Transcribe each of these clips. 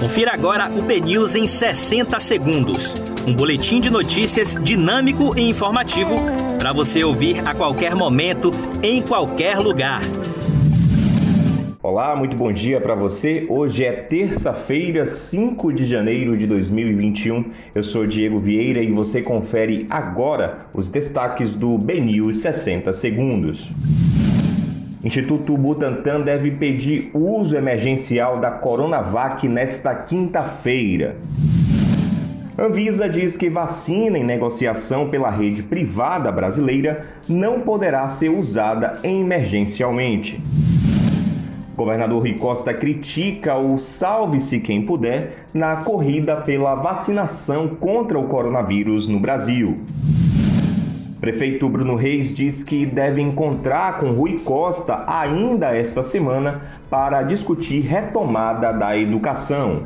Confira agora o BNews em 60 segundos. Um boletim de notícias dinâmico e informativo para você ouvir a qualquer momento, em qualquer lugar. Olá, muito bom dia para você. Hoje é terça-feira, 5 de janeiro de 2021. Eu sou Diego Vieira e você confere agora os destaques do BNews 60 segundos. Instituto Butantan deve pedir uso emergencial da Coronavac nesta quinta-feira. Anvisa diz que vacina em negociação pela rede privada brasileira não poderá ser usada emergencialmente. Governador Rui Costa critica o salve-se quem puder na corrida pela vacinação contra o coronavírus no Brasil. Prefeito Bruno Reis diz que deve encontrar com Rui Costa ainda esta semana para discutir retomada da educação.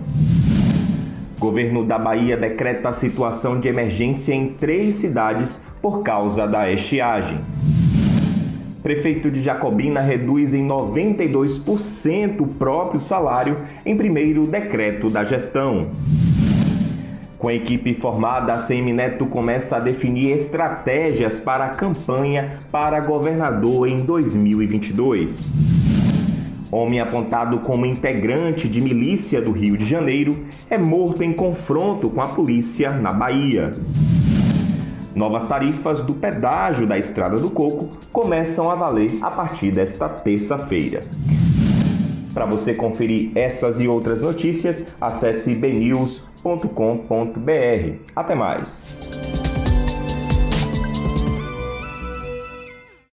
Governo da Bahia decreta situação de emergência em três cidades por causa da estiagem. Prefeito de Jacobina reduz em 92% o próprio salário em primeiro decreto da gestão. Com a equipe formada, a CM Neto começa a definir estratégias para a campanha para governador em 2022. Homem apontado como integrante de milícia do Rio de Janeiro é morto em confronto com a polícia na Bahia. Novas tarifas do pedágio da Estrada do Coco começam a valer a partir desta terça-feira. Para você conferir essas e outras notícias, acesse bnews.com.br. Até mais!